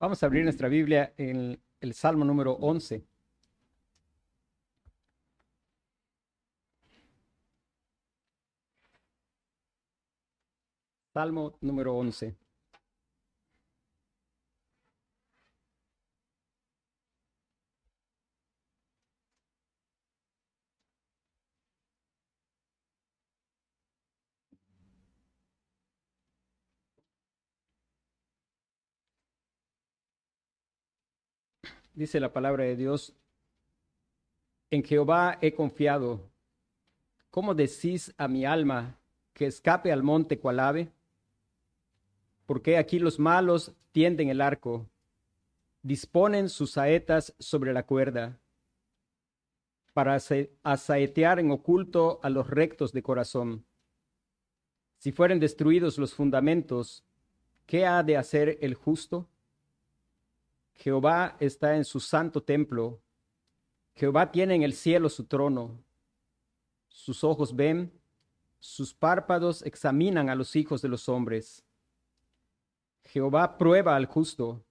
Vamos a abrir nuestra Biblia en el Salmo número 11. Salmo número 11. Dice la palabra de Dios, en Jehová he confiado. ¿Cómo decís a mi alma que escape al monte cual ave? Porque aquí los malos tienden el arco, disponen sus saetas sobre la cuerda, para asaetear en oculto a los rectos de corazón. Si fueren destruidos los fundamentos, ¿qué ha de hacer el justo? Jehová está en su santo templo. Jehová tiene en el cielo su trono. Sus ojos ven, sus párpados examinan a los hijos de los hombres. Jehová prueba al justo,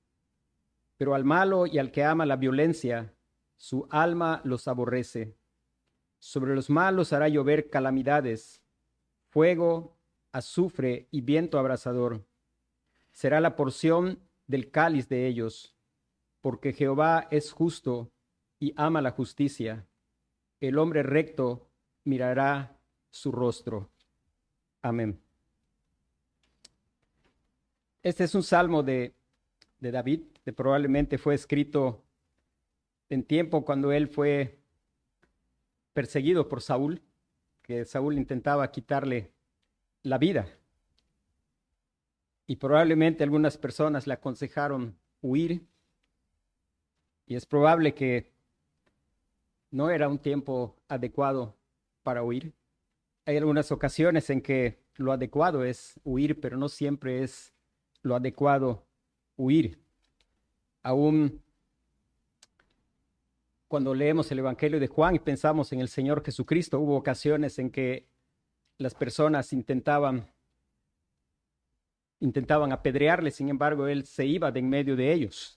pero al malo y al que ama la violencia, su alma los aborrece. Sobre los malos hará llover calamidades, fuego, azufre y viento abrasador. Será la porción del cáliz de ellos porque Jehová es justo y ama la justicia. El hombre recto mirará su rostro. Amén. Este es un salmo de, David, que probablemente fue escrito en tiempo cuando él fue perseguido por Saúl, que Saúl intentaba quitarle la vida. Y probablemente algunas personas le aconsejaron huir y es probable que no era un tiempo adecuado para huir. Hay algunas ocasiones en que lo adecuado es huir, pero no siempre es lo adecuado huir. Aún cuando leemos el Evangelio de Juan y pensamos en el Señor Jesucristo, hubo ocasiones en que las personas intentaban intentaban apedrearle, sin embargo, él se iba de en medio de ellos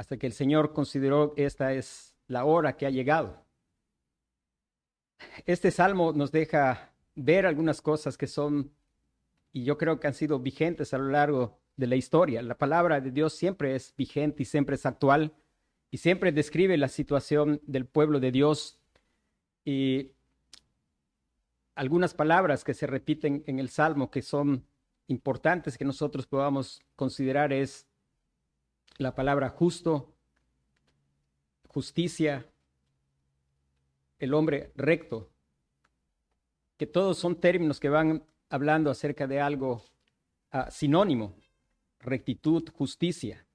hasta que el Señor consideró esta es la hora que ha llegado. Este salmo nos deja ver algunas cosas que son, y yo creo que han sido vigentes a lo largo de la historia. La palabra de Dios siempre es vigente y siempre es actual y siempre describe la situación del pueblo de Dios. Y algunas palabras que se repiten en el salmo que son importantes que nosotros podamos considerar es la palabra justo, justicia, el hombre recto, que todos son términos que van hablando acerca de algo ah, sinónimo, rectitud, justicia.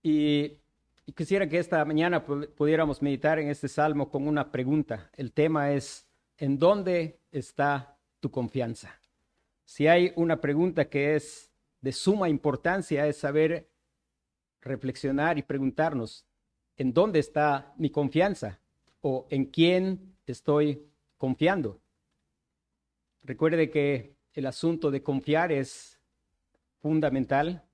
Y, y, quisiera que esta mañana pudiéramos meditar en este salmo con una pregunta. El tema es, ¿en dónde está tu confianza? Si hay una pregunta que es de suma importancia, es saber reflexionar y preguntarnos, ¿en dónde está mi confianza? ¿O en quién estoy confiando? Recuerde que el asunto de confiar es fundamental.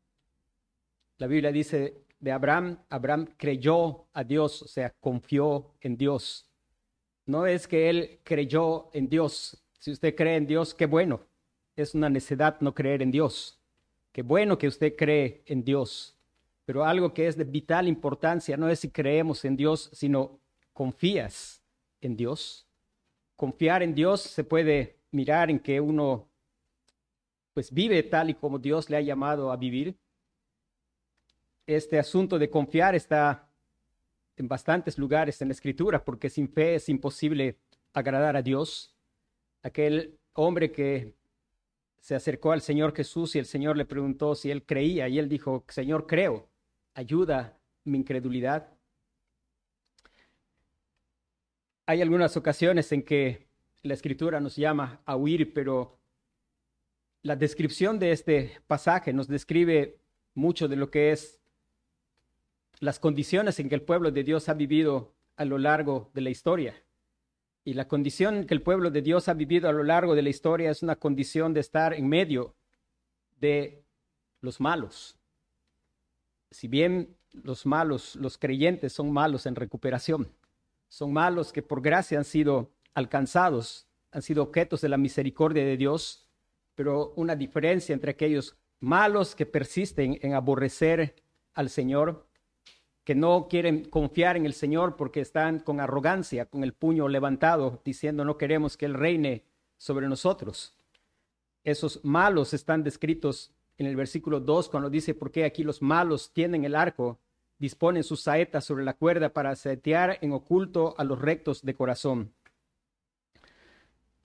La Biblia dice de Abraham, Abraham creyó a Dios, o sea, confió en Dios. No es que él creyó en Dios. Si usted cree en Dios, qué bueno. Es una necedad no creer en Dios. Qué bueno que usted cree en Dios. Pero algo que es de vital importancia no es si creemos en Dios, sino confías en Dios. Confiar en Dios se puede mirar en que uno pues vive tal y como Dios le ha llamado a vivir. Este asunto de confiar está en bastantes lugares en la escritura porque sin fe es imposible agradar a Dios. Aquel hombre que se acercó al Señor Jesús y el Señor le preguntó si él creía y él dijo, Señor, creo ayuda mi incredulidad. Hay algunas ocasiones en que la escritura nos llama a huir, pero la descripción de este pasaje nos describe mucho de lo que es las condiciones en que el pueblo de Dios ha vivido a lo largo de la historia. Y la condición que el pueblo de Dios ha vivido a lo largo de la historia es una condición de estar en medio de los malos, si bien los malos, los creyentes son malos en recuperación, son malos que por gracia han sido alcanzados, han sido objetos de la misericordia de Dios, pero una diferencia entre aquellos malos que persisten en aborrecer al Señor, que no quieren confiar en el Señor porque están con arrogancia, con el puño levantado, diciendo no queremos que Él reine sobre nosotros. Esos malos están descritos en el versículo 2 cuando dice, porque aquí los malos tienen el arco, disponen sus saetas sobre la cuerda para setear en oculto a los rectos de corazón.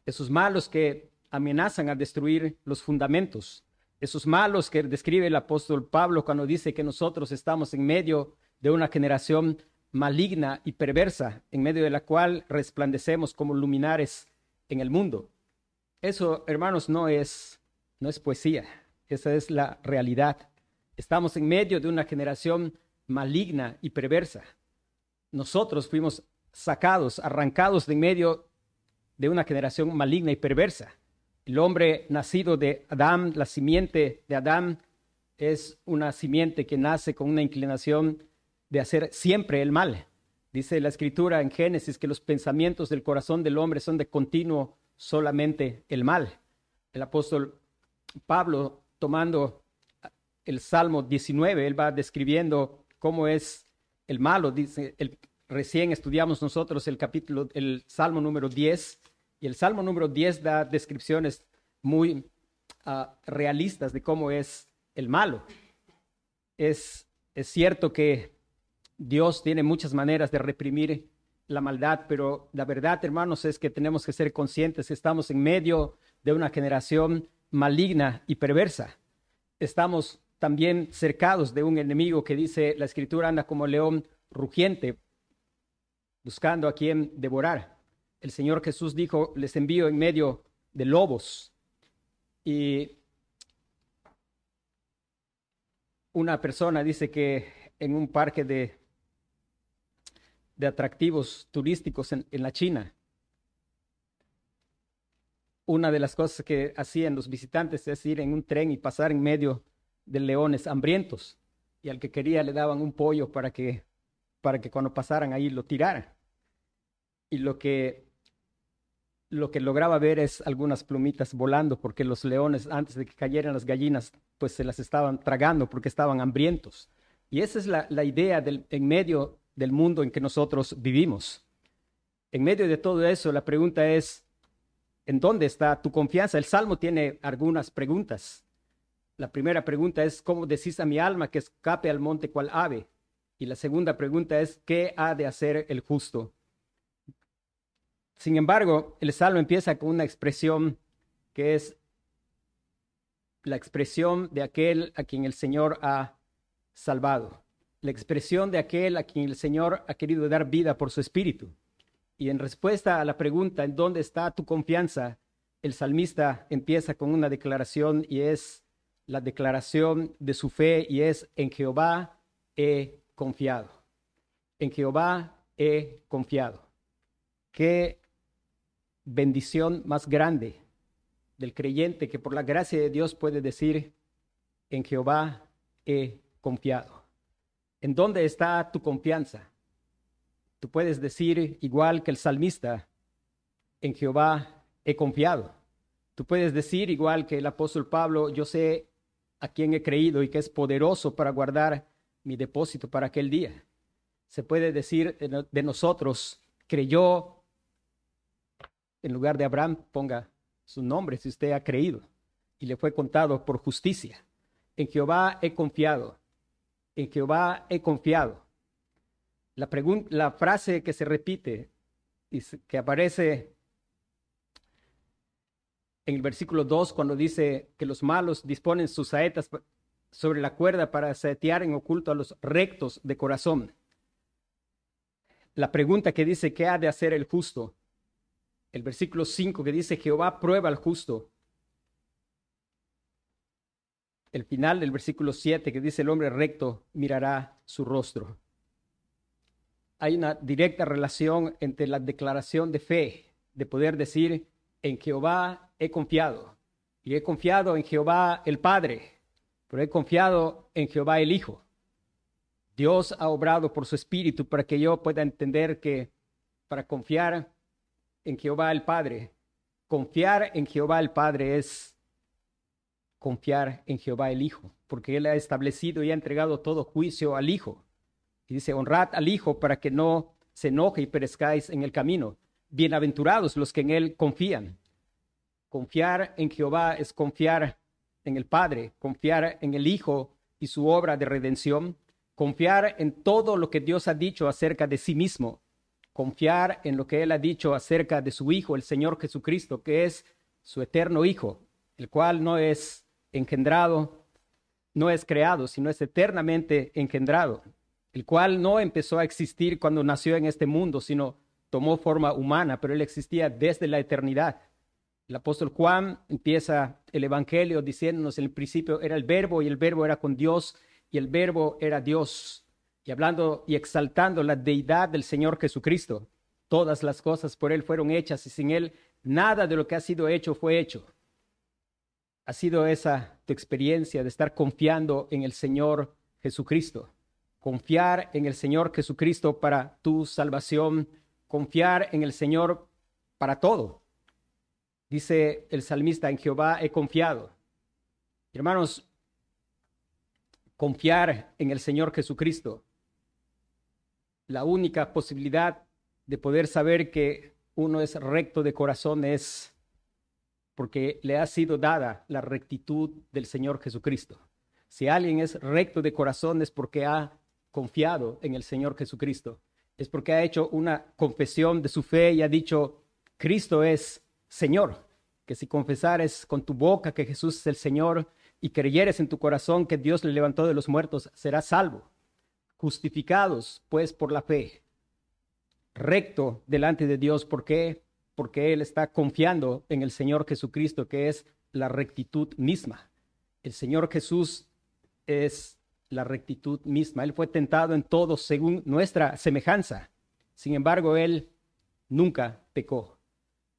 Esos malos que amenazan a destruir los fundamentos, esos malos que describe el apóstol Pablo cuando dice que nosotros estamos en medio de una generación maligna y perversa, en medio de la cual resplandecemos como luminares en el mundo. Eso, hermanos, no es, no es poesía, esa es la realidad. Estamos en medio de una generación maligna y perversa. Nosotros fuimos sacados, arrancados de en medio de una generación maligna y perversa. El hombre nacido de Adán, la simiente de Adán, es una simiente que nace con una inclinación de hacer siempre el mal. Dice la escritura en Génesis que los pensamientos del corazón del hombre son de continuo solamente el mal. El apóstol Pablo, tomando el Salmo 19, él va describiendo cómo es el malo. Dice, el, recién estudiamos nosotros el capítulo, el Salmo número 10, y el Salmo número 10 da descripciones muy uh, realistas de cómo es el malo. Es, es cierto que Dios tiene muchas maneras de reprimir la maldad, pero la verdad, hermanos, es que tenemos que ser conscientes que estamos en medio de una generación maligna y perversa. Estamos también cercados de un enemigo que dice, la escritura anda como león rugiente, buscando a quien devorar. El Señor Jesús dijo, les envío en medio de lobos. Y una persona dice que en un parque de de atractivos turísticos en, la China. Una de las cosas que hacían los visitantes es ir en un tren y pasar en medio de leones hambrientos. Y al que quería le daban un pollo para que, para que cuando pasaran ahí lo tiraran. Y lo que, lo que lograba ver es algunas plumitas volando, porque los leones, antes de que cayeran las gallinas, pues se las estaban tragando porque estaban hambrientos. Y esa es la, la idea del, en medio del mundo en que nosotros vivimos. En medio de todo eso, la pregunta es, ¿en dónde está tu confianza? El Salmo tiene algunas preguntas. La primera pregunta es, ¿cómo decís a mi alma que escape al monte cual ave? Y la segunda pregunta es, ¿qué ha de hacer el justo? Sin embargo, el Salmo empieza con una expresión que es la expresión de aquel a quien el Señor ha salvado la expresión de aquel a quien el Señor ha querido dar vida por su espíritu. Y en respuesta a la pregunta, ¿en dónde está tu confianza? El salmista empieza con una declaración y es la declaración de su fe y es en Jehová he confiado. En Jehová he confiado. Qué bendición más grande del creyente que por la gracia de Dios puede decir, en Jehová he confiado. ¿En dónde está tu confianza? Tú puedes decir, igual que el salmista, en Jehová he confiado. Tú puedes decir, igual que el apóstol Pablo, yo sé a quién he creído y que es poderoso para guardar mi depósito para aquel día. Se puede decir de nosotros, creyó, en lugar de Abraham, ponga su nombre si usted ha creído y le fue contado por justicia. En Jehová he confiado en Jehová he confiado. La, la frase que se repite que aparece en el versículo 2 cuando dice que los malos disponen sus saetas sobre la cuerda para saetear en oculto a los rectos de corazón. La pregunta que dice, ¿qué ha de hacer el justo? El versículo 5 que dice, Jehová prueba al justo el final del versículo 7 que dice el hombre recto mirará su rostro. Hay una directa relación entre la declaración de fe, de poder decir, en Jehová he confiado, y he confiado en Jehová el Padre, pero he confiado en Jehová el Hijo. Dios ha obrado por su espíritu para que yo pueda entender que para confiar en Jehová el Padre, confiar en Jehová el Padre es confiar en Jehová el Hijo, porque Él ha establecido y ha entregado todo juicio al Hijo. Y dice, honrad al Hijo para que no se enoje y perezcáis en el camino. Bienaventurados los que en Él confían. Confiar en Jehová es confiar en el Padre, confiar en el Hijo y su obra de redención, confiar en todo lo que Dios ha dicho acerca de sí mismo, confiar en lo que Él ha dicho acerca de su Hijo, el Señor Jesucristo, que es su eterno Hijo, el cual no es engendrado, no es creado, sino es eternamente engendrado, el cual no empezó a existir cuando nació en este mundo, sino tomó forma humana, pero Él existía desde la eternidad. El apóstol Juan empieza el Evangelio diciéndonos en el principio era el verbo y el verbo era con Dios y el verbo era Dios. Y hablando y exaltando la deidad del Señor Jesucristo. Todas las cosas por Él fueron hechas y sin Él nada de lo que ha sido hecho fue hecho. ¿Ha sido esa tu experiencia de estar confiando en el Señor Jesucristo? Confiar en el Señor Jesucristo para tu salvación, confiar en el Señor para todo. Dice el salmista, en Jehová he confiado. Hermanos, confiar en el Señor Jesucristo, la única posibilidad de poder saber que uno es recto de corazón es porque le ha sido dada la rectitud del Señor Jesucristo. Si alguien es recto de corazón es porque ha confiado en el Señor Jesucristo. Es porque ha hecho una confesión de su fe y ha dicho, Cristo es Señor. Que si confesares con tu boca que Jesús es el Señor y creyeres en tu corazón que Dios le levantó de los muertos, serás salvo. Justificados, pues, por la fe. Recto delante de Dios. ¿Por qué? porque él está confiando en el Señor Jesucristo, que es la rectitud misma. El Señor Jesús es la rectitud misma. Él fue tentado en todo según nuestra semejanza. Sin embargo, él nunca pecó.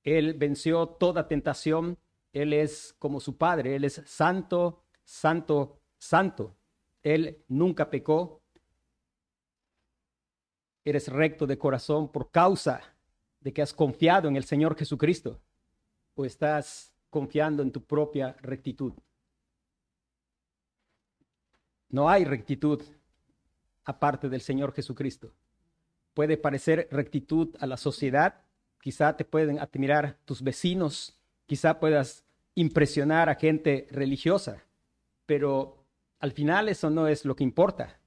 Él venció toda tentación. Él es como su Padre. Él es santo, santo, santo. Él nunca pecó. Eres recto de corazón por causa de que has confiado en el Señor Jesucristo o estás confiando en tu propia rectitud. No hay rectitud aparte del Señor Jesucristo. Puede parecer rectitud a la sociedad, quizá te pueden admirar tus vecinos, quizá puedas impresionar a gente religiosa, pero al final eso no es lo que importa.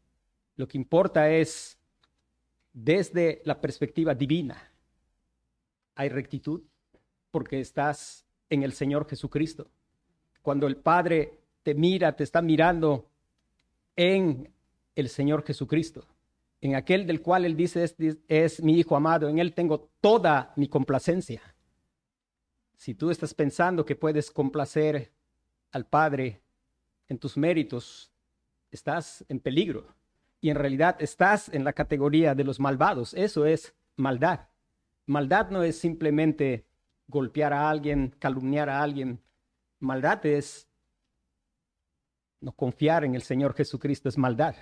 Lo que importa es desde la perspectiva divina hay rectitud porque estás en el Señor Jesucristo. Cuando el Padre te mira, te está mirando en el Señor Jesucristo, en aquel del cual Él dice es, mi Hijo amado, en Él tengo toda mi complacencia. Si tú estás pensando que puedes complacer al Padre en tus méritos, estás en peligro. Y en realidad estás en la categoría de los malvados. Eso es maldad. Maldad no es simplemente golpear a alguien, calumniar a alguien. Maldad es no confiar en el Señor Jesucristo, es maldad.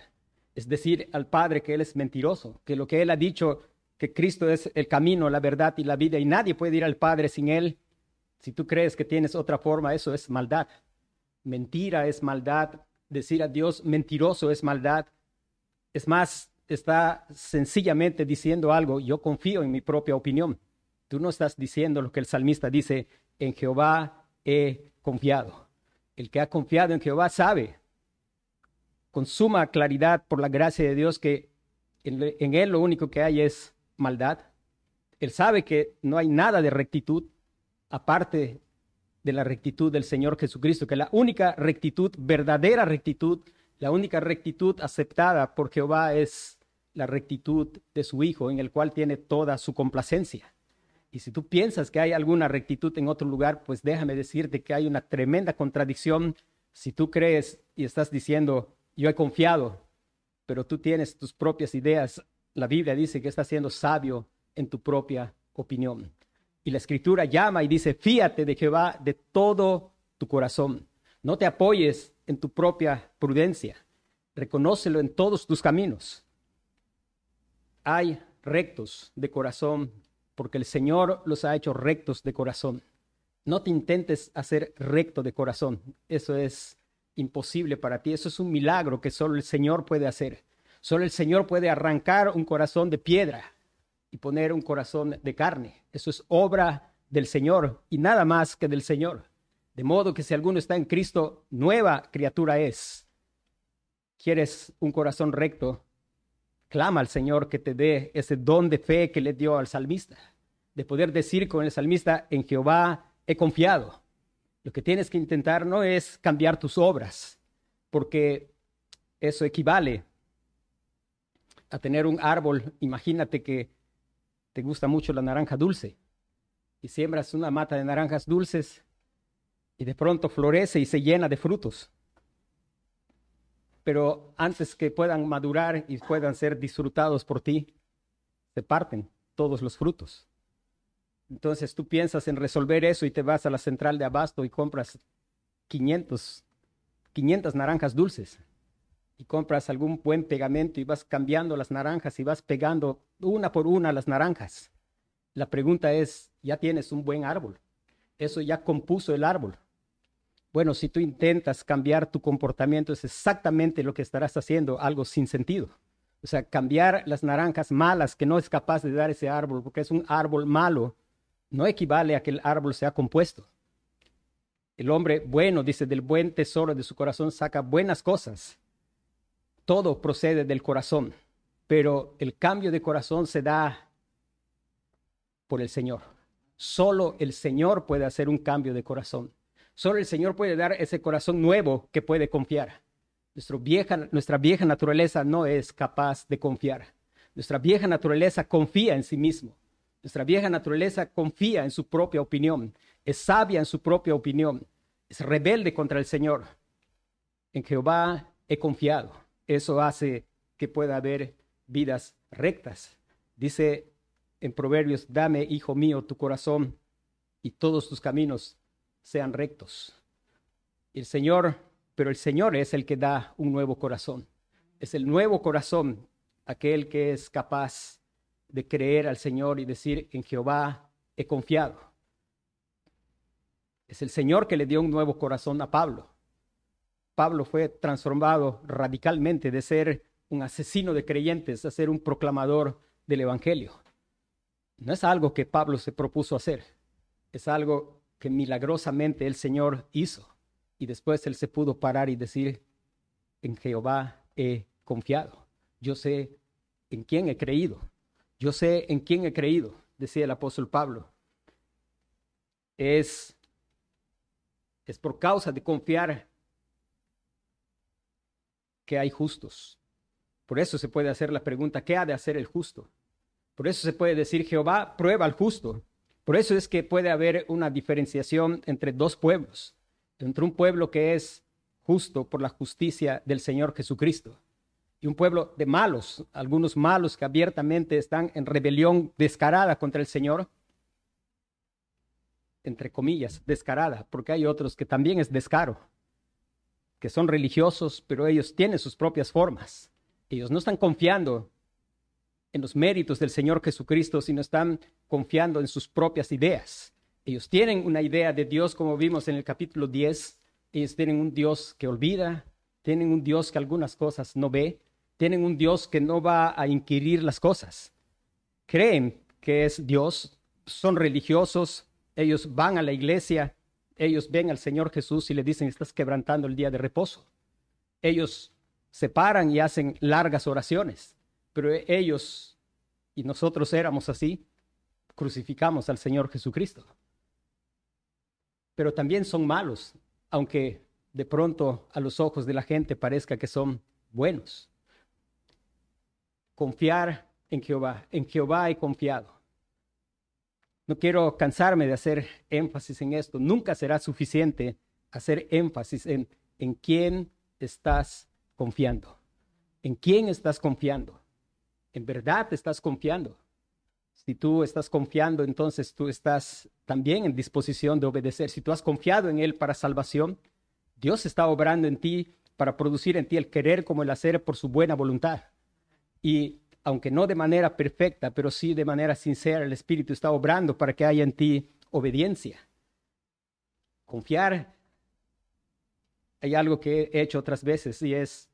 Es decir al Padre que Él es mentiroso, que lo que Él ha dicho, que Cristo es el camino, la verdad y la vida, y nadie puede ir al Padre sin Él. Si tú crees que tienes otra forma, eso es maldad. Mentira es maldad. Decir a Dios mentiroso es maldad. Es más, está sencillamente diciendo algo, yo confío en mi propia opinión. Tú no estás diciendo lo que el salmista dice, en Jehová he confiado. El que ha confiado en Jehová sabe con suma claridad por la gracia de Dios que en, él lo único que hay es maldad. Él sabe que no hay nada de rectitud aparte de la rectitud del Señor Jesucristo, que la única rectitud, verdadera rectitud, la única rectitud aceptada por Jehová es la rectitud de su Hijo, en el cual tiene toda su complacencia. Y si tú piensas que hay alguna rectitud en otro lugar, pues déjame decirte que hay una tremenda contradicción si tú crees y estás diciendo, yo he confiado, pero tú tienes tus propias ideas. La Biblia dice que estás siendo sabio en tu propia opinión. Y la escritura llama y dice, fíate de Jehová de todo tu corazón. No te apoyes en tu propia prudencia. Reconócelo en todos tus caminos. Hay rectos de corazón porque el Señor los ha hecho rectos de corazón. No te intentes hacer recto de corazón. Eso es imposible para ti. Eso es un milagro que solo el Señor puede hacer. Solo el Señor puede arrancar un corazón de piedra y poner un corazón de carne. Eso es obra del Señor y nada más que del Señor. De modo que si alguno está en Cristo, nueva criatura es. ¿Quieres un corazón recto? Clama al Señor que te dé ese don de fe que le dio al salmista, de poder decir con el salmista, en Jehová he confiado. Lo que tienes que intentar no es cambiar tus obras, porque eso equivale a tener un árbol. Imagínate que te gusta mucho la naranja dulce y siembras una mata de naranjas dulces y de pronto florece y se llena de frutos. Pero antes que puedan madurar y puedan ser disfrutados por ti, se parten todos los frutos. Entonces tú piensas en resolver eso y te vas a la central de abasto y compras 500, 500 naranjas dulces y compras algún buen pegamento y vas cambiando las naranjas y vas pegando una por una las naranjas. La pregunta es, ¿ya tienes un buen árbol? Eso ya compuso el árbol. Bueno, si tú intentas cambiar tu comportamiento, es exactamente lo que estarás haciendo, algo sin sentido. O sea, cambiar las naranjas malas que no es capaz de dar ese árbol, porque es un árbol malo, no equivale a que el árbol sea compuesto. El hombre bueno, dice, del buen tesoro de su corazón saca buenas cosas. Todo procede del corazón, pero el cambio de corazón se da por el Señor. Solo el Señor puede hacer un cambio de corazón. Solo el Señor puede dar ese corazón nuevo que puede confiar. nuestra vieja naturaleza no es capaz de confiar. Nuestra vieja naturaleza confía en sí mismo. Nuestra vieja naturaleza confía en su propia opinión, es sabia en su propia opinión, es rebelde contra el Señor. En Jehová he confiado. Eso hace que pueda haber vidas rectas. Dice en Proverbios, dame, hijo mío, tu corazón y todos tus caminos sean rectos. El Señor, pero el Señor es el que da un nuevo corazón. Es el nuevo corazón aquel que es capaz de creer al Señor y decir, en Jehová he confiado. Es el Señor que le dio un nuevo corazón a Pablo. Pablo fue transformado radicalmente de ser un asesino de creyentes a ser un proclamador del Evangelio. No es algo que Pablo se propuso hacer, es algo que milagrosamente el Señor hizo. Y después él se pudo parar y decir, en Jehová he confiado. Yo sé en quién he creído. Yo sé en quién he creído, decía el apóstol Pablo. Es, es por causa de confiar que hay justos. Por eso se puede hacer la pregunta, ¿qué ha de hacer el justo? Por eso se puede decir, Jehová prueba al justo. Por eso es que puede haber una diferenciación entre dos pueblos, entre un pueblo que es justo por la justicia del Señor Jesucristo y un pueblo de malos, algunos malos que abiertamente están en rebelión descarada contra el Señor, entre comillas, descarada, porque hay otros que también es descaro, que son religiosos, pero ellos tienen sus propias formas. Ellos no están confiando en los méritos del Señor Jesucristo, sino están confiando en sus propias ideas. Ellos tienen una idea de Dios, como vimos en el capítulo 10. Ellos tienen un Dios que olvida, tienen un Dios que algunas cosas no ve, tienen un Dios que no va a inquirir las cosas. Creen que es Dios, son religiosos, ellos van a la iglesia, ellos ven al Señor Jesús y le dicen, estás quebrantando el día de reposo. Ellos se paran y hacen largas oraciones, pero ellos, y nosotros éramos así, crucificamos al Señor Jesucristo. Pero también son malos, aunque de pronto a los ojos de la gente parezca que son buenos confiar en Jehová. En Jehová he confiado. No quiero cansarme de hacer énfasis en esto. Nunca será suficiente hacer énfasis en en quién estás confiando. ¿En quién estás confiando? ¿En verdad estás confiando? Si tú estás confiando, entonces tú estás también en disposición de obedecer. Si tú has confiado en Él para salvación, Dios está obrando en ti para producir en ti el querer como el hacer por su buena voluntad. Y aunque no de manera perfecta, pero sí de manera sincera, el Espíritu está obrando para que haya en ti obediencia. Confiar. Hay algo que he hecho otras veces y es,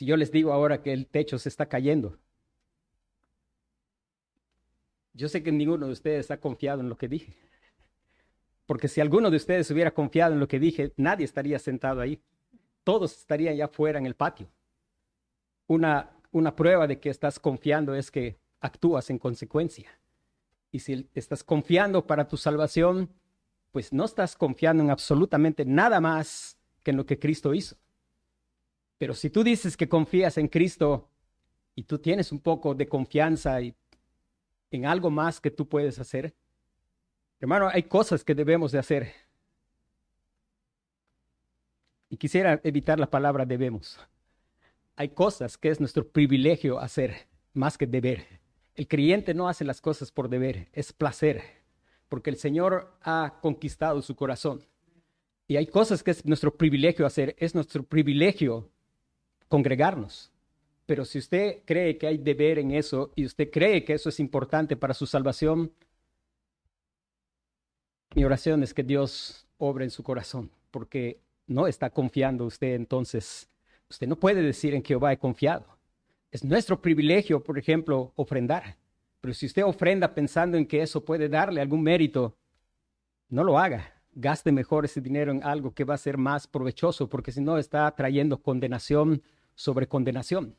si yo les digo ahora que el techo se está cayendo, yo sé que ninguno de ustedes ha confiado en lo que dije. Porque si alguno de ustedes hubiera confiado en lo que dije, nadie estaría sentado ahí. Todos estarían ya fuera en el patio. Una, una prueba de que estás confiando es que actúas en consecuencia. Y si estás confiando para tu salvación, pues no estás confiando en absolutamente nada más que en lo que Cristo hizo. Pero si tú dices que confías en Cristo y tú tienes un poco de confianza y en algo más que tú puedes hacer, hermano, hay cosas que debemos de hacer. Y quisiera evitar la palabra debemos. Hay cosas que es nuestro privilegio hacer más que deber. El creyente no hace las cosas por deber, es placer, porque el Señor ha conquistado su corazón. Y hay cosas que es nuestro privilegio hacer, es nuestro privilegio congregarnos. Pero si usted cree que hay deber en eso y usted cree que eso es importante para su salvación, mi oración es que Dios obre en su corazón, porque no está confiando usted entonces. Usted no puede decir en Jehová he confiado. Es nuestro privilegio, por ejemplo, ofrendar. Pero si usted ofrenda pensando en que eso puede darle algún mérito, no lo haga. Gaste mejor ese dinero en algo que va a ser más provechoso, porque si no está trayendo condenación sobre condenación.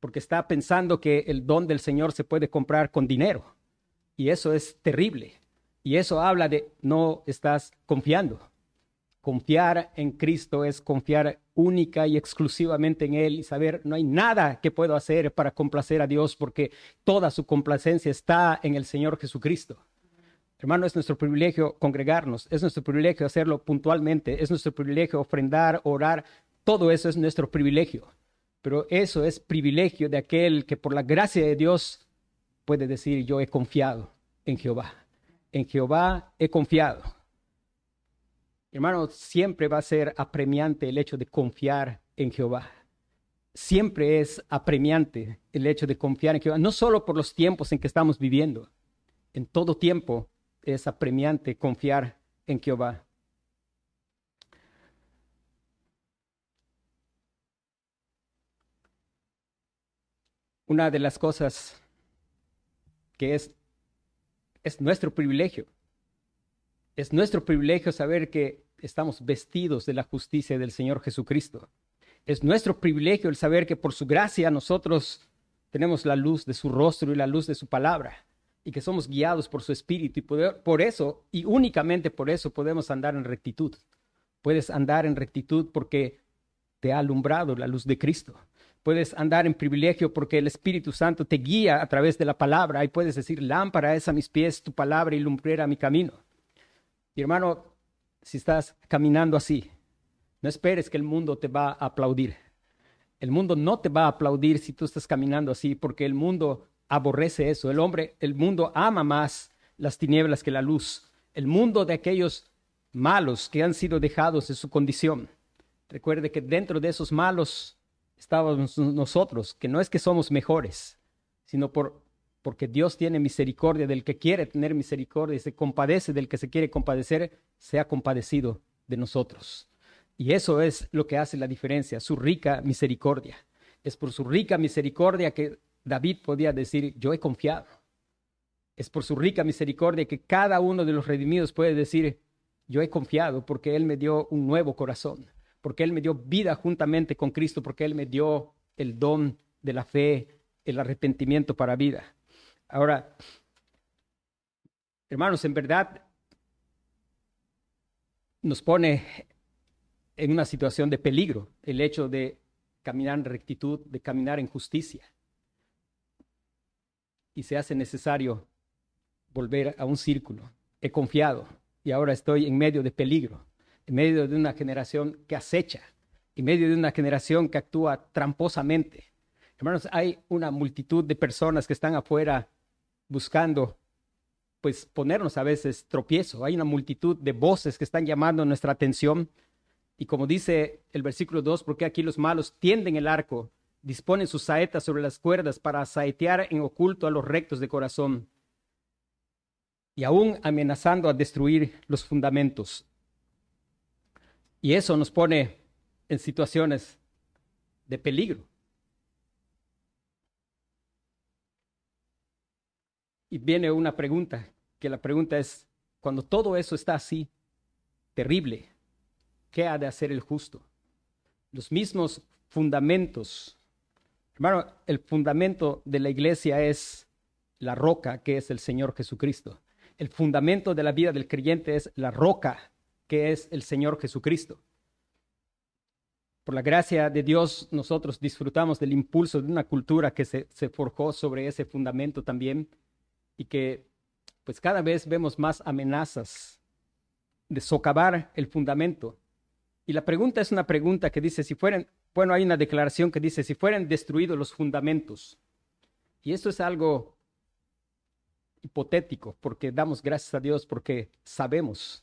Porque está pensando que el don del Señor se puede comprar con dinero. Y eso es terrible. Y eso habla de no estás confiando. Confiar en Cristo es confiar única y exclusivamente en Él y saber no hay nada que puedo hacer para complacer a Dios porque toda su complacencia está en el Señor Jesucristo. Hermano, es nuestro privilegio congregarnos, es nuestro privilegio hacerlo puntualmente, es nuestro privilegio ofrendar, orar, todo eso es nuestro privilegio. Pero eso es privilegio de aquel que por la gracia de Dios puede decir yo he confiado en Jehová. En Jehová he confiado. Hermano, siempre va a ser apremiante el hecho de confiar en Jehová. Siempre es apremiante el hecho de confiar en Jehová, no solo por los tiempos en que estamos viviendo. En todo tiempo es apremiante confiar en Jehová. Una de las cosas que es, es nuestro privilegio es nuestro privilegio saber que estamos vestidos de la justicia del Señor Jesucristo. Es nuestro privilegio el saber que por su gracia nosotros tenemos la luz de su rostro y la luz de su palabra y que somos guiados por su espíritu y por eso y únicamente por eso podemos andar en rectitud. Puedes andar en rectitud porque te ha alumbrado la luz de Cristo. Puedes andar en privilegio porque el Espíritu Santo te guía a través de la palabra y puedes decir, lámpara es a mis pies tu palabra y lumbrera mi camino. Y hermano, si estás caminando así, no esperes que el mundo te va a aplaudir. El mundo no te va a aplaudir si tú estás caminando así, porque el mundo aborrece eso. El hombre, el mundo ama más las tinieblas que la luz. El mundo de aquellos malos que han sido dejados en su condición. Recuerde que dentro de esos malos estábamos nosotros, que no es que somos mejores, sino por porque Dios tiene misericordia del que quiere tener misericordia y se compadece del que se quiere compadecer, se ha compadecido de nosotros. Y eso es lo que hace la diferencia, su rica misericordia. Es por su rica misericordia que David podía decir, yo he confiado. Es por su rica misericordia que cada uno de los redimidos puede decir, yo he confiado porque Él me dio un nuevo corazón, porque Él me dio vida juntamente con Cristo, porque Él me dio el don de la fe, el arrepentimiento para vida. Ahora, hermanos, en verdad nos pone en una situación de peligro el hecho de caminar en rectitud, de caminar en justicia. Y se hace necesario volver a un círculo. He confiado y ahora estoy en medio de peligro, en medio de una generación que acecha, en medio de una generación que actúa tramposamente. Hermanos, hay una multitud de personas que están afuera buscando pues ponernos a veces tropiezo. Hay una multitud de voces que están llamando nuestra atención, Y como dice el versículo 2, porque aquí los malos tienden el arco, disponen sus saetas sobre las cuerdas para saetear en oculto a los rectos de corazón y aún amenazando a destruir los fundamentos. Y eso nos pone en situaciones de peligro. Y viene una pregunta, que la pregunta es, cuando todo eso está así, terrible, ¿qué ha de hacer el justo? Los mismos fundamentos. Hermano, el fundamento de la iglesia es la roca que es el Señor Jesucristo. El fundamento de la vida del creyente es la roca que es el Señor Jesucristo. Por la gracia de Dios, nosotros disfrutamos del impulso de una cultura que se, forjó sobre ese fundamento también y que pues cada vez vemos más amenazas de socavar el fundamento. Y la pregunta es una pregunta que dice, si fueran, bueno, hay una declaración que dice, si fueran destruidos los fundamentos. Y esto es algo hipotético, porque damos gracias a Dios, porque sabemos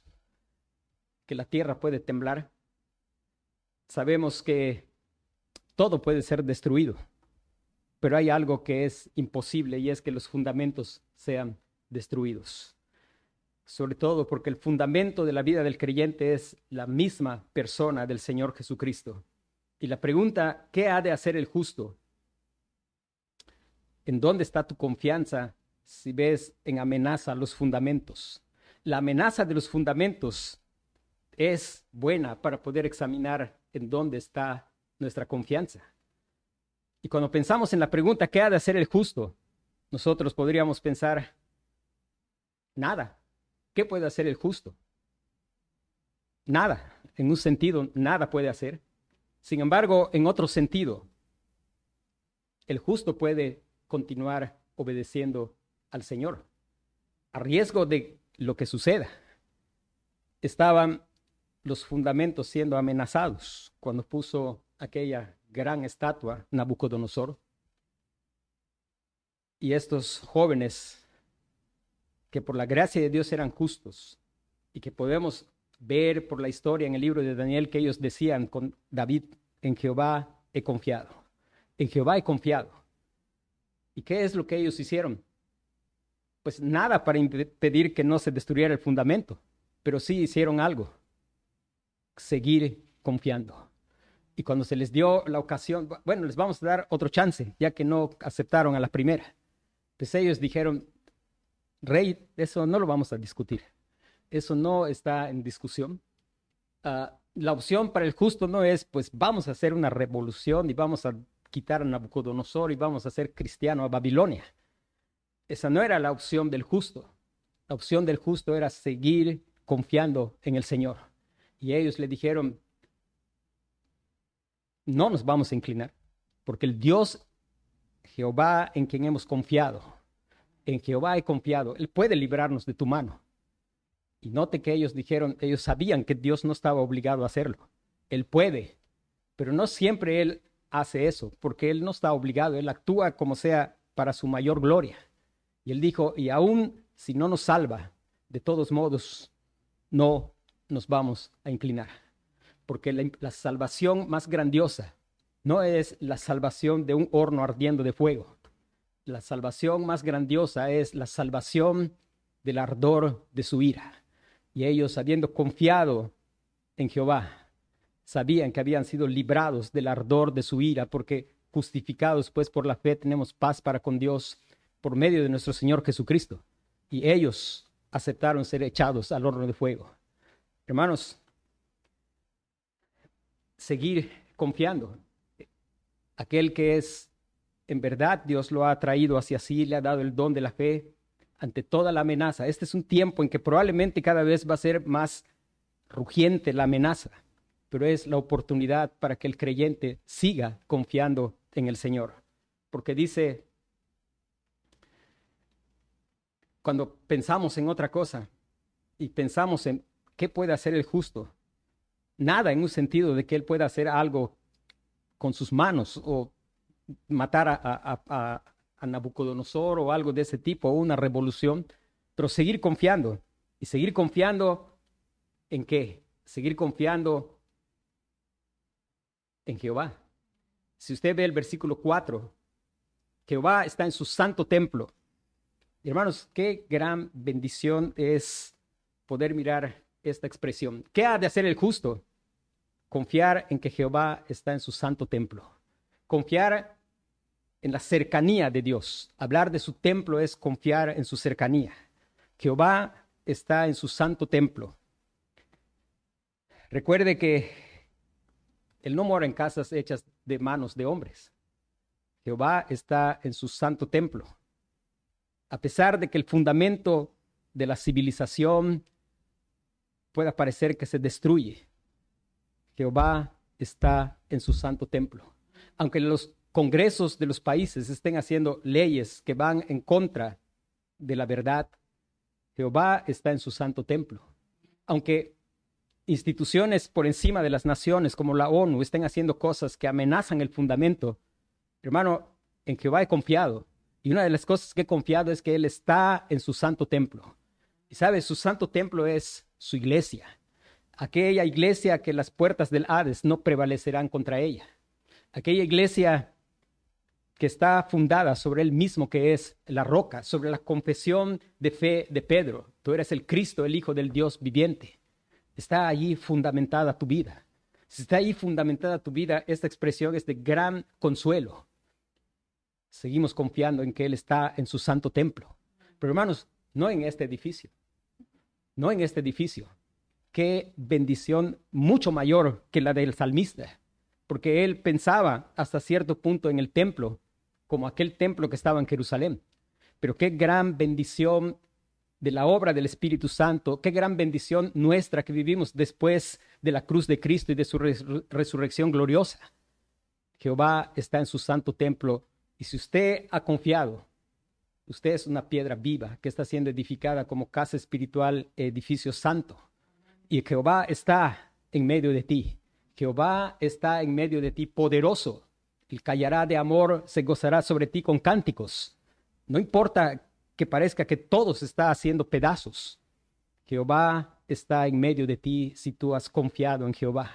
que la tierra puede temblar, sabemos que todo puede ser destruido, pero hay algo que es imposible y es que los fundamentos sean destruidos. Sobre todo porque el fundamento de la vida del creyente es la misma persona del Señor Jesucristo. Y la pregunta, ¿qué ha de hacer el justo? ¿En dónde está tu confianza si ves en amenaza los fundamentos? La amenaza de los fundamentos es buena para poder examinar en dónde está nuestra confianza. Y cuando pensamos en la pregunta, ¿qué ha de hacer el justo? Nosotros podríamos pensar, nada. ¿Qué puede hacer el justo? Nada. En un sentido, nada puede hacer. Sin embargo, en otro sentido, el justo puede continuar obedeciendo al Señor, a riesgo de lo que suceda. Estaban los fundamentos siendo amenazados cuando puso aquella gran estatua Nabucodonosor. Y estos jóvenes que por la gracia de Dios eran justos y que podemos ver por la historia en el libro de Daniel que ellos decían con David, en Jehová he confiado, en Jehová he confiado. ¿Y qué es lo que ellos hicieron? Pues nada para impedir que no se destruyera el fundamento, pero sí hicieron algo, seguir confiando. Y cuando se les dio la ocasión, bueno, les vamos a dar otro chance, ya que no aceptaron a la primera. Pues ellos dijeron, rey, eso no lo vamos a discutir. Eso no está en discusión. Ah, la opción para el justo no es, pues vamos a hacer una revolución y vamos a quitar a Nabucodonosor y vamos a hacer cristiano a Babilonia. Esa no era la opción del justo. La opción del justo era seguir confiando en el Señor. Y ellos le dijeron, no nos vamos a inclinar, porque el Dios Jehová en quien hemos confiado, en Jehová he confiado, Él puede librarnos de tu mano. Y note que ellos dijeron, ellos sabían que Dios no estaba obligado a hacerlo. Él puede, pero no siempre Él hace eso, porque Él no está obligado, Él actúa como sea para su mayor gloria. Y Él dijo, y aún si no nos salva, de todos modos, no nos vamos a inclinar. Porque la, salvación más grandiosa no es la salvación de un horno ardiendo de fuego la salvación más grandiosa es la salvación del ardor de su ira. Y ellos, habiendo confiado en Jehová, sabían que habían sido librados del ardor de su ira, porque justificados pues por la fe tenemos paz para con Dios por medio de nuestro Señor Jesucristo. Y ellos aceptaron ser echados al horno de fuego. Hermanos, seguir confiando. Aquel que es en verdad Dios lo ha traído hacia sí, le ha dado el don de la fe ante toda la amenaza. Este es un tiempo en que probablemente cada vez va a ser más rugiente la amenaza, pero es la oportunidad para que el creyente siga confiando en el Señor. Porque dice, cuando pensamos en otra cosa y pensamos en qué puede hacer el justo, nada en un sentido de que él pueda hacer algo con sus manos o matar a, Nabucodonosor o algo de ese tipo, o una revolución, pero seguir confiando. ¿Y seguir confiando en qué? Seguir confiando en Jehová. Si usted ve el versículo 4, Jehová está en su santo templo. Hermanos, qué gran bendición es poder mirar esta expresión. ¿Qué ha de hacer el justo? Confiar en que Jehová está en su santo templo. Confiar en la cercanía de Dios. Hablar de su templo es confiar en su cercanía. Jehová está en su santo templo. Recuerde que Él no mora en casas hechas de manos de hombres. Jehová está en su santo templo. A pesar de que el fundamento de la civilización pueda parecer que se destruye, Jehová está en su santo templo. Aunque los congresos de los países estén haciendo leyes que van en contra de la verdad, Jehová está en su santo templo. Aunque instituciones por encima de las naciones como la ONU estén haciendo cosas que amenazan el fundamento, hermano, en Jehová he confiado. Y una de las cosas que he confiado es que Él está en su santo templo. Y sabes, su santo templo es su iglesia. Aquella iglesia que las puertas del Hades no prevalecerán contra ella. Aquella iglesia que está fundada sobre él mismo, que es la roca, sobre la confesión de fe de Pedro. Tú eres el Cristo, el Hijo del Dios viviente. Está allí fundamentada tu vida. Si está ahí fundamentada tu vida, esta expresión es de gran consuelo. Seguimos confiando en que Él está en su santo templo. Pero hermanos, no en este edificio. No en este edificio. Qué bendición mucho mayor que la del salmista. Porque él pensaba hasta cierto punto en el templo como aquel templo que estaba en Jerusalén. Pero qué gran bendición de la obra del Espíritu Santo, qué gran bendición nuestra que vivimos después de la cruz de Cristo y de su resurrección gloriosa. Jehová está en su santo templo y si usted ha confiado, usted es una piedra viva que está siendo edificada como casa espiritual, edificio santo. Y Jehová está en medio de ti. Jehová está en medio de ti poderoso el callará de amor se gozará sobre ti con cánticos. No importa que parezca que todo se está haciendo pedazos. Jehová está en medio de ti si tú has confiado en Jehová.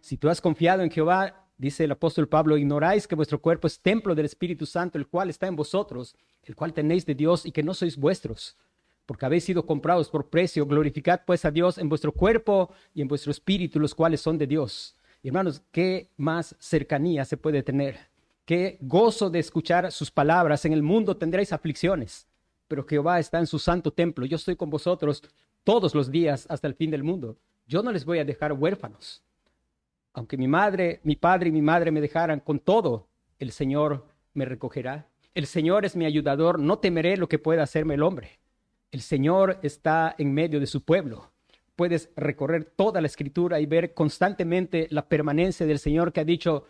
Si tú has confiado en Jehová, dice el apóstol Pablo, ignoráis que vuestro cuerpo es templo del Espíritu Santo, el cual está en vosotros, el cual tenéis de Dios y que no sois vuestros, porque habéis sido comprados por precio. Glorificad pues a Dios en vuestro cuerpo y en vuestro espíritu, los cuales son de Dios hermanos, ¿qué más cercanía se puede tener? Qué gozo de escuchar sus palabras. En el mundo tendréis aflicciones, pero Jehová está en su santo templo. Yo estoy con vosotros todos los días hasta el fin del mundo. Yo no les voy a dejar huérfanos. Aunque mi madre, mi padre y mi madre me dejaran con todo, el Señor me recogerá. El Señor es mi ayudador, no temeré lo que pueda hacerme el hombre. El Señor está en medio de su pueblo puedes recorrer toda la escritura y ver constantemente la permanencia del Señor que ha dicho,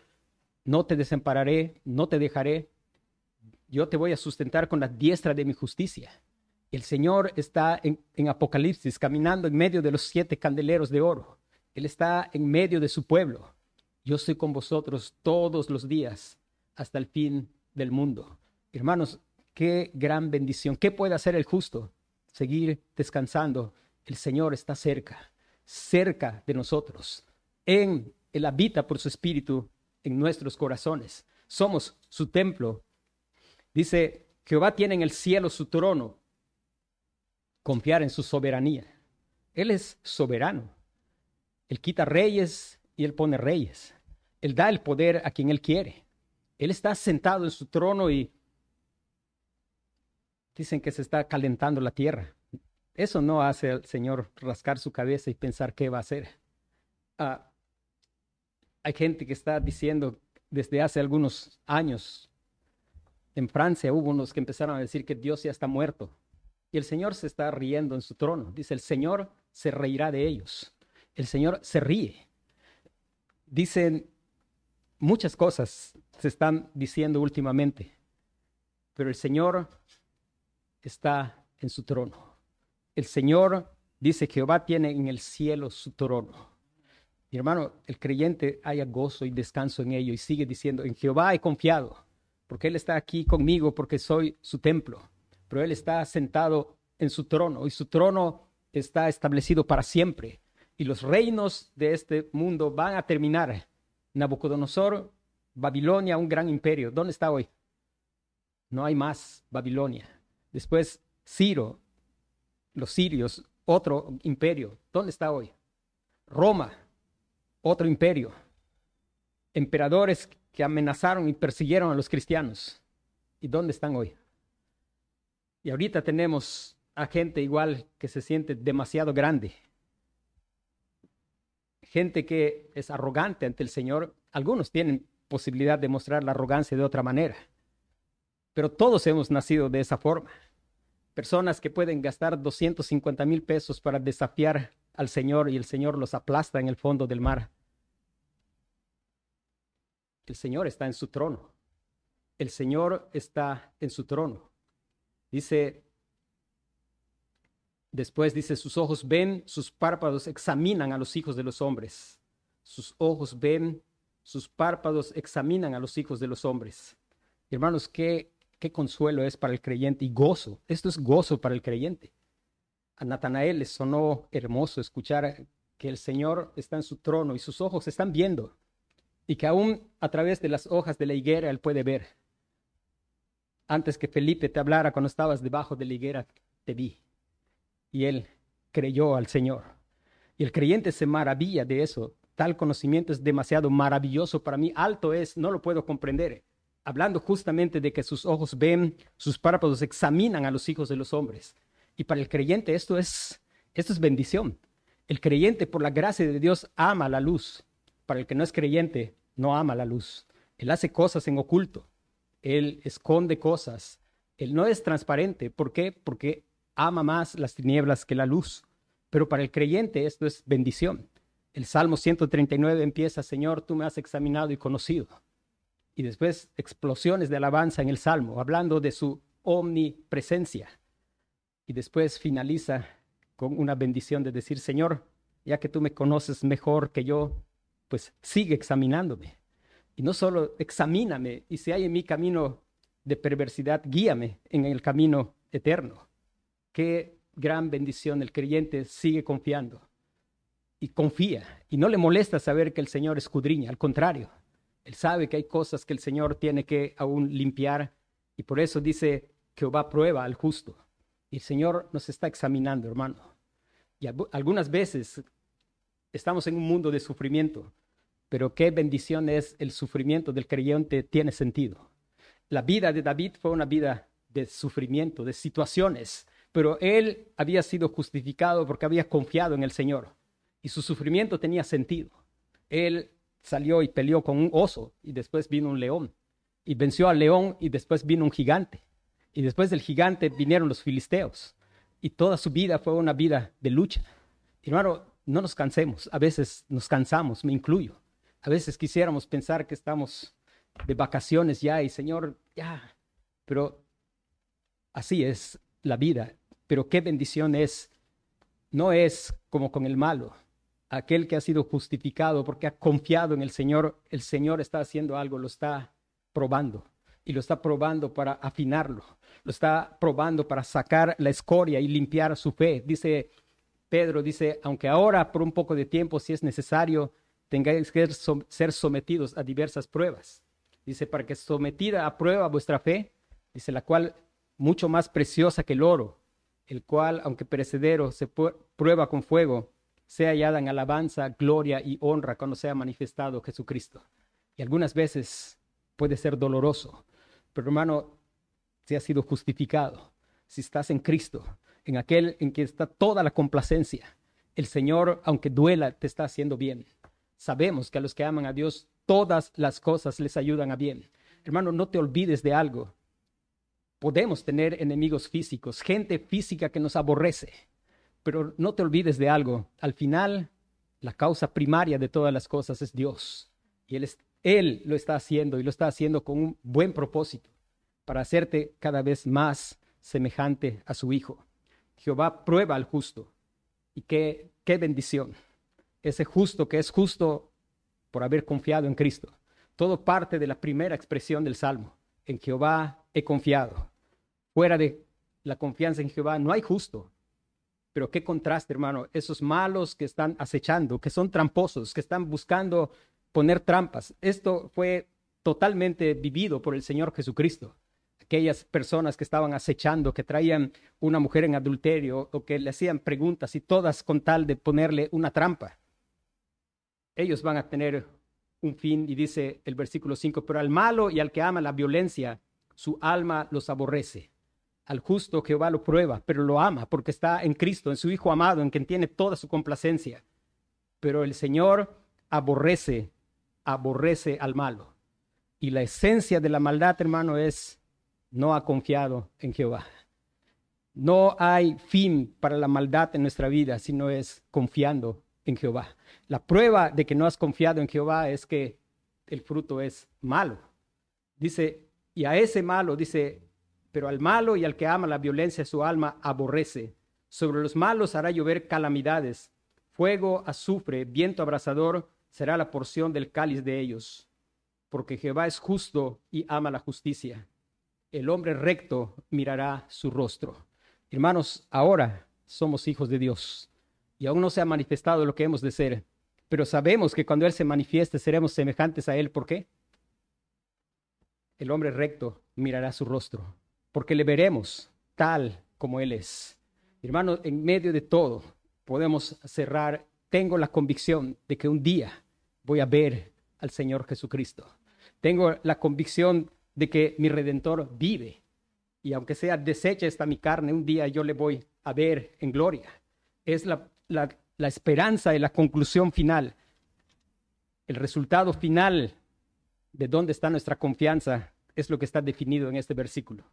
no te desampararé, no te dejaré, yo te voy a sustentar con la diestra de mi justicia. El Señor está en, en, Apocalipsis caminando en medio de los siete candeleros de oro. Él está en medio de su pueblo. Yo estoy con vosotros todos los días hasta el fin del mundo. Hermanos, qué gran bendición. ¿Qué puede hacer el justo? Seguir descansando el Señor está cerca, cerca de nosotros. En, Él habita por su Espíritu en nuestros corazones. Somos su templo. Dice, Jehová tiene en el cielo su trono. Confiar en su soberanía. Él es soberano. Él quita reyes y Él pone reyes. Él da el poder a quien Él quiere. Él está sentado en su trono y dicen que se está calentando la tierra. Eso no hace al Señor rascar su cabeza y pensar qué va a hacer. Ah, hay gente que está diciendo desde hace algunos años, en Francia hubo unos que empezaron a decir que Dios ya está muerto. Y el Señor se está riendo en su trono. Dice, el Señor se reirá de ellos. El Señor se ríe. Dicen muchas cosas, se están diciendo últimamente, pero el Señor está en su trono. El Señor dice, Jehová tiene en el cielo su trono. Mi hermano, el creyente haya gozo y descanso en ello y sigue diciendo, en Jehová he confiado, porque Él está aquí conmigo, porque soy su templo, pero Él está sentado en su trono y su trono está establecido para siempre. Y los reinos de este mundo van a terminar, Nabucodonosor, Babilonia, un gran imperio. ¿Dónde está hoy? No hay más Babilonia. Después Ciro, los sirios, otro imperio. ¿Dónde está hoy? Roma, otro imperio. Emperadores que amenazaron y persiguieron a los cristianos. ¿Y dónde están hoy? Y ahorita tenemos a gente igual que se siente demasiado grande. Gente que es arrogante ante el Señor. Algunos tienen posibilidad de mostrar la arrogancia de otra manera. Pero todos hemos nacido de esa forma. Personas que pueden gastar 250 mil pesos para desafiar al Señor y el Señor los aplasta en el fondo del mar. El Señor está en su trono. El Señor está en su trono. Dice, después dice, sus ojos ven, sus párpados examinan a los hijos de los hombres. Sus ojos ven, sus párpados examinan a los hijos de los hombres. Hermanos, qué, qué consuelo es para el creyente y gozo. Esto es gozo para el creyente. A Natanael le sonó hermoso escuchar que el Señor está en su trono y sus ojos están viendo y que aún a través de las hojas de la higuera él puede ver. Antes que Felipe te hablara cuando estabas debajo de la higuera, te vi. Y él creyó al Señor. Y el creyente se maravilla de eso. Tal conocimiento es demasiado maravilloso para mí. Alto es, no lo puedo comprender. Hablando justamente de que sus ojos ven, sus párpados examinan a los hijos de los hombres. Y para el creyente esto es, esto es bendición. El creyente, por la gracia de Dios, ama la luz. Para el que no es creyente, no ama la luz. Él hace cosas en oculto. Él esconde cosas. Él no es transparente. ¿Por qué? Porque ama más las tinieblas que la luz. Pero para el creyente esto es bendición. El Salmo 139 empieza, Señor, tú me has examinado y conocido. Y después explosiones de alabanza en el Salmo, hablando de su omnipresencia. Y después finaliza con una bendición de decir, Señor, ya que tú me conoces mejor que yo, pues sigue examinándome. Y no solo examíname, y si hay en mi camino de perversidad, guíame en el camino eterno. Qué gran bendición el creyente sigue confiando y confía y no le molesta saber que el Señor escudriña, al contrario, él sabe que hay cosas que el Señor tiene que aún limpiar y por eso dice Jehová prueba al justo. El Señor nos está examinando, hermano. Y algunas veces estamos en un mundo de sufrimiento, pero qué bendición es el sufrimiento del creyente tiene sentido. La vida de David fue una vida de sufrimiento, de situaciones, pero él había sido justificado porque había confiado en el Señor y su sufrimiento tenía sentido. Él salió y peleó con un oso y después vino un león y venció al león y después vino un gigante y después del gigante vinieron los filisteos y toda su vida fue una vida de lucha. Hermano, no nos cansemos, a veces nos cansamos, me incluyo. A veces quisiéramos pensar que estamos de vacaciones ya y Señor, ya, pero así es la vida. Pero qué bendición es, no es como con el malo, aquel que ha sido justificado porque ha confiado en el Señor, el Señor está haciendo algo, lo está probando y lo está probando para afinarlo, lo está probando para sacar la escoria y limpiar su fe. Dice Pedro, dice, aunque ahora por un poco de tiempo, si es necesario, tengáis que ser sometidos a diversas pruebas. Dice, para que sometida a prueba vuestra fe, dice, la cual mucho más preciosa que el oro, el cual, aunque perecedero, se prueba con fuego, sea hallada en alabanza, gloria y honra cuando sea manifestado Jesucristo. Y algunas veces puede ser doloroso, pero hermano, si has sido justificado, si estás en Cristo, en aquel en que está toda la complacencia, el Señor, aunque duela, te está haciendo bien. Sabemos que a los que aman a Dios, todas las cosas les ayudan a bien. Hermano, no te olvides de algo. Podemos tener enemigos físicos, gente física que nos aborrece, pero no te olvides de algo. Al final, la causa primaria de todas las cosas es Dios. Y Él, lo está haciendo y lo está haciendo con un buen propósito para hacerte cada vez más semejante a su Hijo. Jehová prueba al justo. Y qué, qué bendición ese justo que es justo por haber confiado en Cristo. Todo parte de la primera expresión del Salmo. En Jehová he confiado. Fuera de la confianza en Jehová no hay justo. Pero qué contraste, hermano. Esos malos que están acechando, que son tramposos, que están buscando poner trampas. Esto fue totalmente vivido por el Señor Jesucristo. Aquellas personas que estaban acechando, que traían una mujer en adulterio o que le hacían preguntas y todas con tal de ponerle una trampa. Ellos van a tener fin y dice el versículo 5, pero al malo y al que ama la violencia, su alma los aborrece. Al justo Jehová lo prueba, pero lo ama porque está en Cristo, en su Hijo amado, en quien tiene toda su complacencia. Pero el Señor aborrece, aborrece al malo. Y la esencia de la maldad, hermano, es no ha confiado en Jehová. No hay fin para la maldad en nuestra vida, sino es confiando en Jehová. La prueba de que no has confiado en Jehová es que el fruto es malo. Dice, y a ese malo, dice, pero al malo y al que ama la violencia su alma aborrece. Sobre los malos hará llover calamidades. Fuego, azufre, viento abrasador será la porción del cáliz de ellos. Porque Jehová es justo y ama la justicia. El hombre recto mirará su rostro. Hermanos, ahora somos hijos de Dios y aún no se ha manifestado lo que hemos de ser pero sabemos que cuando Él se manifieste seremos semejantes a Él. ¿Por qué? El hombre recto mirará su rostro, porque le veremos tal como Él es. Hermano, en medio de todo podemos cerrar, tengo la convicción de que un día voy a ver al Señor Jesucristo. Tengo la convicción de que mi redentor vive y aunque sea deshecha esta mi carne, un día yo le voy a ver en gloria. Es la, la esperanza y la conclusión final, el resultado final de dónde está nuestra confianza es lo que está definido en este versículo.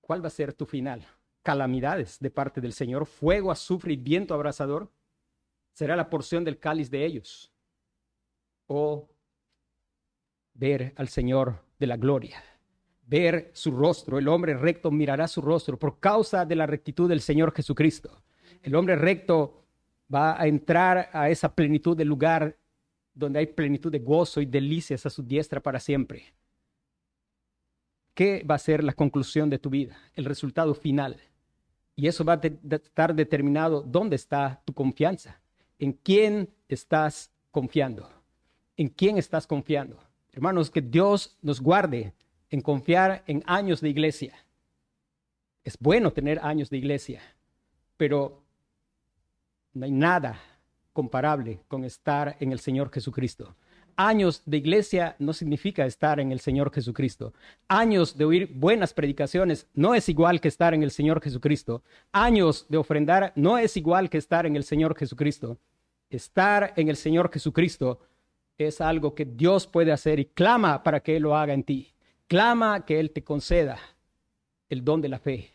¿Cuál va a ser tu final? Calamidades de parte del Señor, fuego, azufre y viento abrasador. Será la porción del cáliz de ellos. O ver al Señor de la gloria, ver su rostro. El hombre recto mirará su rostro por causa de la rectitud del Señor Jesucristo. El hombre recto va a entrar a esa plenitud del lugar donde hay plenitud de gozo y delicias a su diestra para siempre. ¿Qué va a ser la conclusión de tu vida? El resultado final. Y eso va a estar determinado dónde está tu confianza, en quién estás confiando, en quién estás confiando. Hermanos, que Dios nos guarde en confiar en años de iglesia. Es bueno tener años de iglesia, pero no hay nada comparable con estar en el Señor Jesucristo. Años de iglesia no significa estar en el Señor Jesucristo. Años de oír buenas predicaciones no es igual que estar en el Señor Jesucristo. Años de ofrendar no es igual que estar en el Señor Jesucristo. Estar en el Señor Jesucristo es algo que Dios puede hacer y clama para que Él lo haga en ti. Clama que Él te conceda el don de la fe.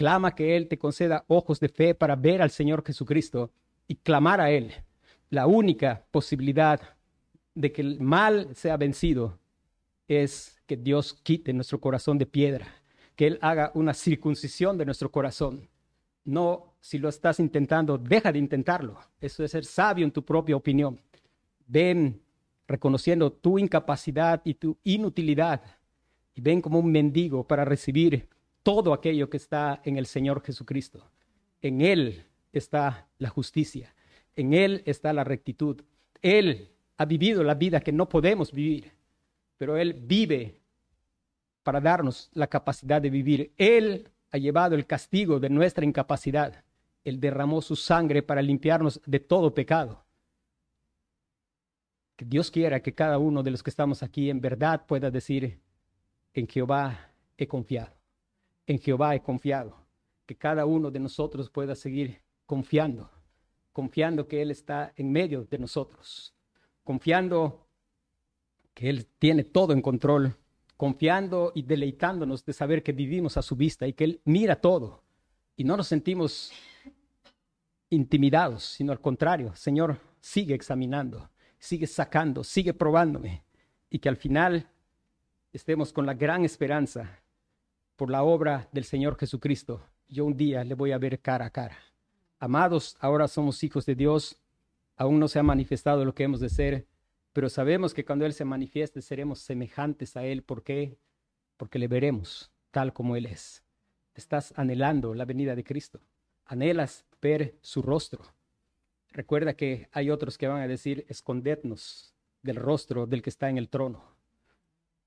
Clama que Él te conceda ojos de fe para ver al Señor Jesucristo y clamar a Él. La única posibilidad de que el mal sea vencido es que Dios quite nuestro corazón de piedra, que Él haga una circuncisión de nuestro corazón. No, si lo estás intentando, deja de intentarlo. Eso es ser sabio en tu propia opinión. Ven reconociendo tu incapacidad y tu inutilidad y ven como un mendigo para recibir todo aquello que está en el Señor Jesucristo. En Él está la justicia, en Él está la rectitud. Él ha vivido la vida que no podemos vivir, pero Él vive para darnos la capacidad de vivir. Él ha llevado el castigo de nuestra incapacidad. Él derramó su sangre para limpiarnos de todo pecado. Que Dios quiera que cada uno de los que estamos aquí en verdad pueda decir, en Jehová he confiado, en Jehová he confiado. Que cada uno de nosotros pueda seguir confiando, confiando que Él está en medio de nosotros, confiando que Él tiene todo en control, confiando y deleitándonos de saber que vivimos a su vista y que Él mira todo y no nos sentimos intimidados, sino al contrario, Señor, sigue examinando, sigue sacando, sigue probándome y que al final estemos con la gran esperanza por la obra del Señor Jesucristo. Yo un día le voy a ver cara a cara. Amados, ahora somos hijos de Dios, aún no se ha manifestado lo que hemos de ser, pero sabemos que cuando Él se manifieste seremos semejantes a Él. ¿Por qué? Porque le veremos tal como Él es. Estás anhelando la venida de Cristo. Anhelas ver su rostro. Recuerda que hay otros que van a decir, escondednos del rostro del que está en el trono.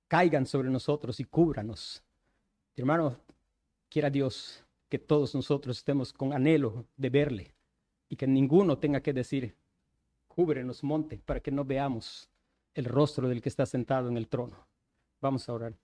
Caigan sobre nosotros y cúbranos. Hermano, quiera Dios que todos nosotros estemos con anhelo de verle y que ninguno tenga que decir, cúbrenos monte, para que no veamos el rostro del que está sentado en el trono. Vamos a orar.